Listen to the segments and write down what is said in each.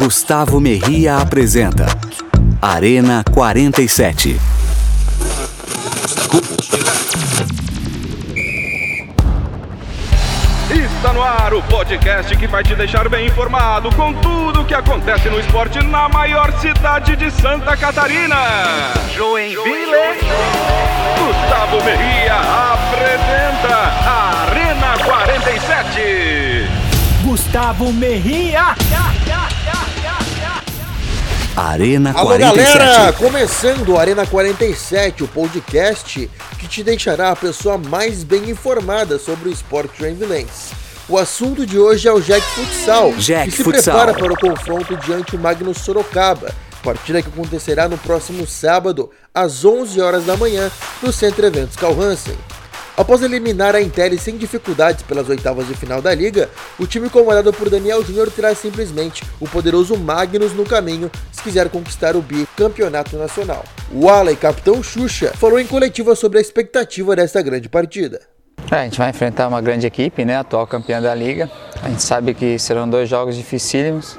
Gustavo Merria apresenta Arena 47. Está no ar o podcast que vai te deixar bem informado com tudo o que acontece no esporte na maior cidade de Santa Catarina. Joinville. Gustavo Merria apresenta Arena 47. Gustavo Merria. Arena Alô 47. galera, começando o Arena 47, o podcast que te deixará a pessoa mais bem informada sobre o esporte joinvilense. O assunto de hoje é o Jack Futsal, Jack que se Futsal. prepara para o confronto diante o Magnus Sorocaba, partida que acontecerá no próximo sábado, às 11 horas da manhã, no Centro Eventos Carl Hansen. Após eliminar a Intel sem dificuldades pelas oitavas de final da liga, o time comandado por Daniel Júnior terá simplesmente o poderoso Magnus no caminho se quiser conquistar o bicampeonato nacional. O Ala e capitão Xuxa falou em coletiva sobre a expectativa desta grande partida. É, a gente vai enfrentar uma grande equipe, né, atual campeã da liga. A gente sabe que serão dois jogos dificílimos,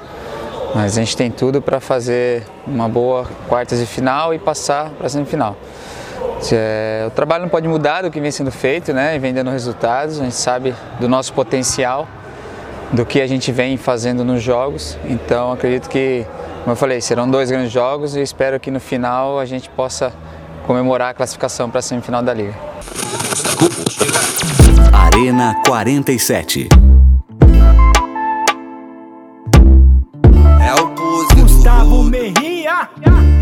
mas a gente tem tudo para fazer uma boa quartas de final e passar para a semifinal. É, o trabalho não pode mudar do que vem sendo feito, né, e vem dando resultados. A gente sabe do nosso potencial, do que a gente vem fazendo nos jogos. Então acredito que, como eu falei, serão dois grandes jogos e espero que no final a gente possa comemorar a classificação para a semifinal da liga. Arena 47.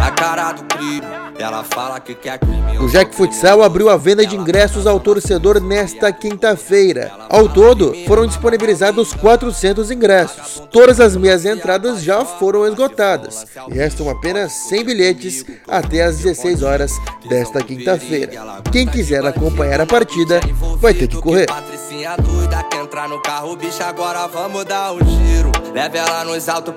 A cara do crime. Ela fala que quer crime. O Jack Futsal abriu a venda de ingressos ao torcedor nesta quinta-feira. Ao todo, foram disponibilizados 400 ingressos. Todas as meias entradas já foram esgotadas e restam apenas 100 bilhetes até às 16 horas desta quinta-feira. Quem quiser acompanhar a partida vai ter que correr. Patricinha doida quer entrar no carro, bicho, agora vamos dar um giro. Leve ela nos altos,